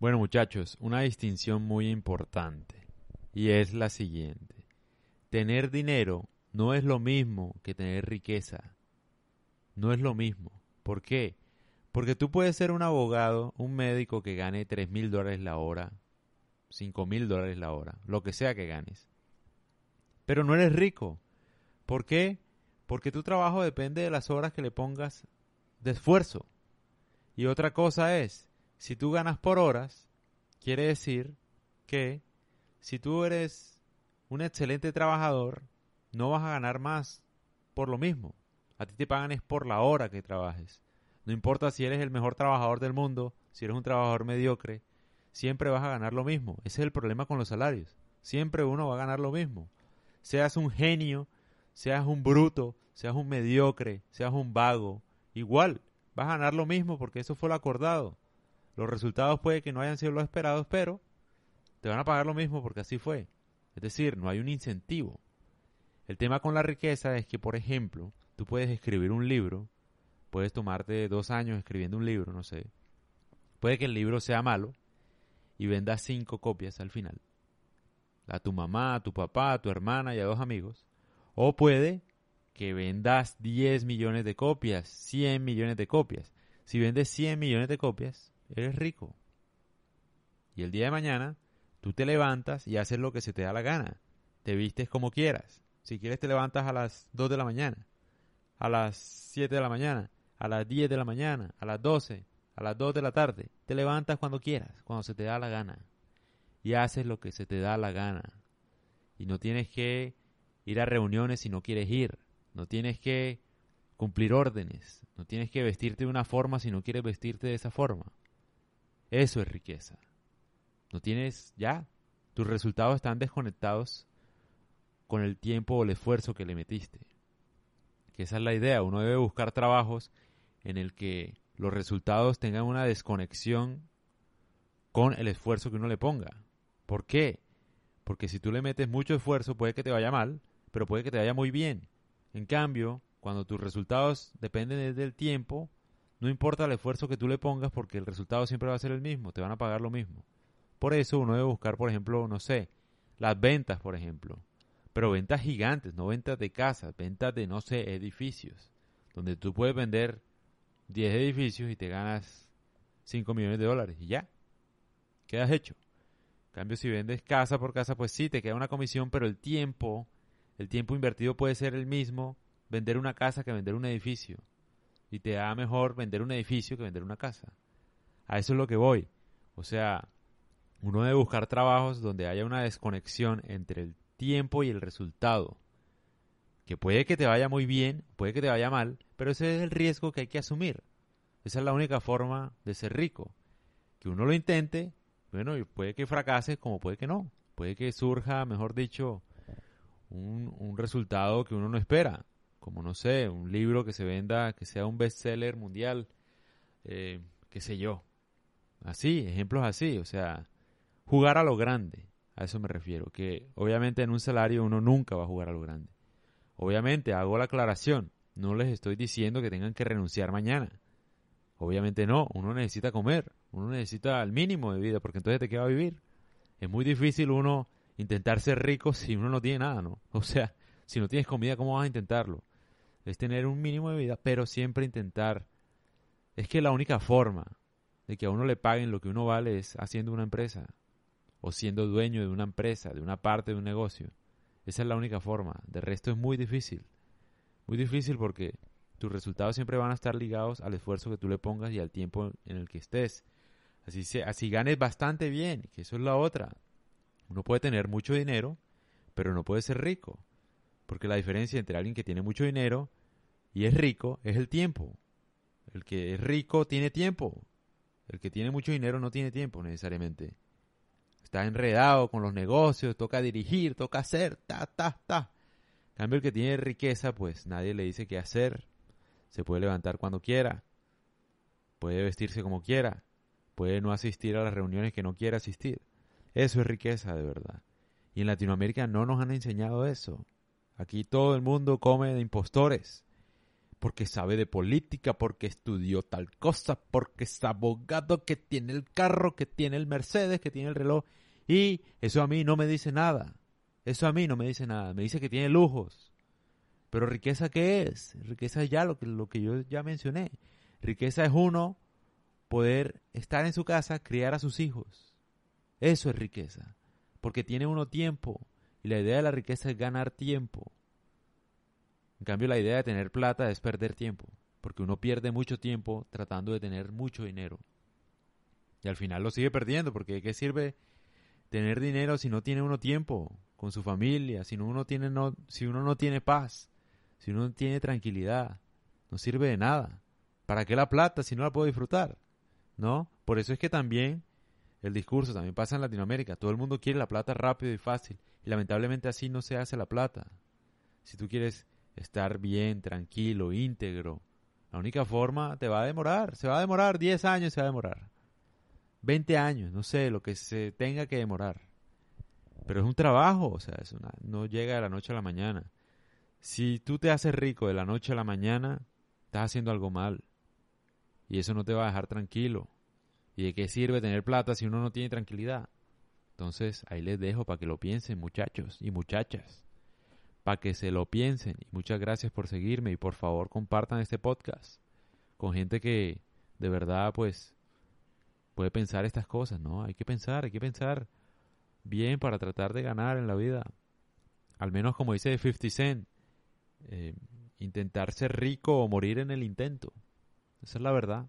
Bueno muchachos, una distinción muy importante y es la siguiente. Tener dinero no es lo mismo que tener riqueza. No es lo mismo. ¿Por qué? Porque tú puedes ser un abogado, un médico que gane tres mil dólares la hora, cinco mil dólares la hora, lo que sea que ganes. Pero no eres rico. ¿Por qué? Porque tu trabajo depende de las horas que le pongas de esfuerzo. Y otra cosa es, si tú ganas por horas, quiere decir que si tú eres un excelente trabajador, no vas a ganar más por lo mismo. A ti te pagan es por la hora que trabajes. No importa si eres el mejor trabajador del mundo, si eres un trabajador mediocre, siempre vas a ganar lo mismo. Ese es el problema con los salarios. Siempre uno va a ganar lo mismo. Seas un genio, seas un bruto, seas un mediocre, seas un vago, igual vas a ganar lo mismo porque eso fue lo acordado. Los resultados puede que no hayan sido los esperados, pero te van a pagar lo mismo porque así fue. Es decir, no hay un incentivo. El tema con la riqueza es que, por ejemplo, tú puedes escribir un libro, puedes tomarte dos años escribiendo un libro, no sé. Puede que el libro sea malo y vendas cinco copias al final. A tu mamá, a tu papá, a tu hermana y a dos amigos. O puede que vendas 10 millones de copias, 100 millones de copias. Si vendes 100 millones de copias, eres rico. Y el día de mañana Tú te levantas y haces lo que se te da la gana. Te vistes como quieras. Si quieres te levantas a las 2 de la mañana, a las 7 de la mañana, a las 10 de la mañana, a las 12, a las 2 de la tarde. Te levantas cuando quieras, cuando se te da la gana. Y haces lo que se te da la gana. Y no tienes que ir a reuniones si no quieres ir. No tienes que cumplir órdenes. No tienes que vestirte de una forma si no quieres vestirte de esa forma. Eso es riqueza. No tienes ya. Tus resultados están desconectados con el tiempo o el esfuerzo que le metiste. Que esa es la idea. Uno debe buscar trabajos en el que los resultados tengan una desconexión con el esfuerzo que uno le ponga. ¿Por qué? Porque si tú le metes mucho esfuerzo puede que te vaya mal, pero puede que te vaya muy bien. En cambio, cuando tus resultados dependen del tiempo, no importa el esfuerzo que tú le pongas porque el resultado siempre va a ser el mismo, te van a pagar lo mismo. Por eso uno debe buscar, por ejemplo, no sé, las ventas, por ejemplo. Pero ventas gigantes, no ventas de casas, ventas de, no sé, edificios. Donde tú puedes vender 10 edificios y te ganas 5 millones de dólares y ya. Quedas hecho. En cambio, si vendes casa por casa, pues sí, te queda una comisión, pero el tiempo, el tiempo invertido puede ser el mismo vender una casa que vender un edificio. Y te da mejor vender un edificio que vender una casa. A eso es lo que voy. O sea, uno debe buscar trabajos donde haya una desconexión entre el tiempo y el resultado. Que puede que te vaya muy bien, puede que te vaya mal, pero ese es el riesgo que hay que asumir. Esa es la única forma de ser rico. Que uno lo intente, bueno, y puede que fracase como puede que no. Puede que surja, mejor dicho, un, resultado que uno no espera. Como, no sé, un libro que se venda, que sea un bestseller mundial, eh, qué sé yo. Así, ejemplos así, o sea, jugar a lo grande. A eso me refiero, que obviamente en un salario uno nunca va a jugar a lo grande. Obviamente, hago la aclaración, no les estoy diciendo que tengan que renunciar mañana. Obviamente no, uno necesita comer, uno necesita el mínimo de vida, porque entonces te queda vivir. Es muy difícil uno intentar ser rico si uno no tiene nada, ¿no? O sea, si no tienes comida, ¿cómo vas a intentarlo? Es tener un mínimo de vida, pero siempre intentar. Es que la única forma de que a uno le paguen lo que uno vale es haciendo una empresa, o siendo dueño de una empresa, de una parte de un negocio. Esa es la única forma. De resto es muy difícil. Muy difícil porque tus resultados siempre van a estar ligados al esfuerzo que tú le pongas y al tiempo en el que estés. Así, se, así ganes bastante bien, que eso es la otra. Uno puede tener mucho dinero, pero no puede ser rico. Porque la diferencia entre alguien que tiene mucho dinero y es rico es el tiempo. El que es rico tiene tiempo. El que tiene mucho dinero no tiene tiempo necesariamente está enredado con los negocios, toca dirigir, toca hacer, ta, ta, ta. En cambio, el que tiene riqueza, pues nadie le dice qué hacer. Se puede levantar cuando quiera, puede vestirse como quiera, puede no asistir a las reuniones que no quiera asistir. Eso es riqueza de verdad. Y en Latinoamérica no nos han enseñado eso. Aquí todo el mundo come de impostores. Porque sabe de política, porque estudió tal cosa, porque es abogado, que tiene el carro, que tiene el Mercedes, que tiene el reloj. Y eso a mí no me dice nada. Eso a mí no me dice nada. Me dice que tiene lujos. Pero riqueza qué es? Riqueza es ya lo que, lo que yo ya mencioné. Riqueza es uno poder estar en su casa, criar a sus hijos. Eso es riqueza. Porque tiene uno tiempo. Y la idea de la riqueza es ganar tiempo. En cambio, la idea de tener plata es perder tiempo, porque uno pierde mucho tiempo tratando de tener mucho dinero. Y al final lo sigue perdiendo, porque ¿de qué sirve tener dinero si no tiene uno tiempo con su familia, si uno, tiene no, si uno no tiene paz, si uno no tiene tranquilidad? No sirve de nada. ¿Para qué la plata si no la puedo disfrutar? ¿No? Por eso es que también el discurso también pasa en Latinoamérica. Todo el mundo quiere la plata rápido y fácil. Y lamentablemente así no se hace la plata. Si tú quieres estar bien, tranquilo, íntegro. La única forma te va a demorar, se va a demorar 10 años, se va a demorar. 20 años, no sé, lo que se tenga que demorar. Pero es un trabajo, o sea, no llega de la noche a la mañana. Si tú te haces rico de la noche a la mañana, estás haciendo algo mal. Y eso no te va a dejar tranquilo. ¿Y de qué sirve tener plata si uno no tiene tranquilidad? Entonces, ahí les dejo para que lo piensen, muchachos y muchachas para que se lo piensen. Y muchas gracias por seguirme y por favor compartan este podcast con gente que de verdad pues puede pensar estas cosas, ¿no? Hay que pensar, hay que pensar bien para tratar de ganar en la vida. Al menos como dice 50 Cent, eh, intentar ser rico o morir en el intento. Esa es la verdad.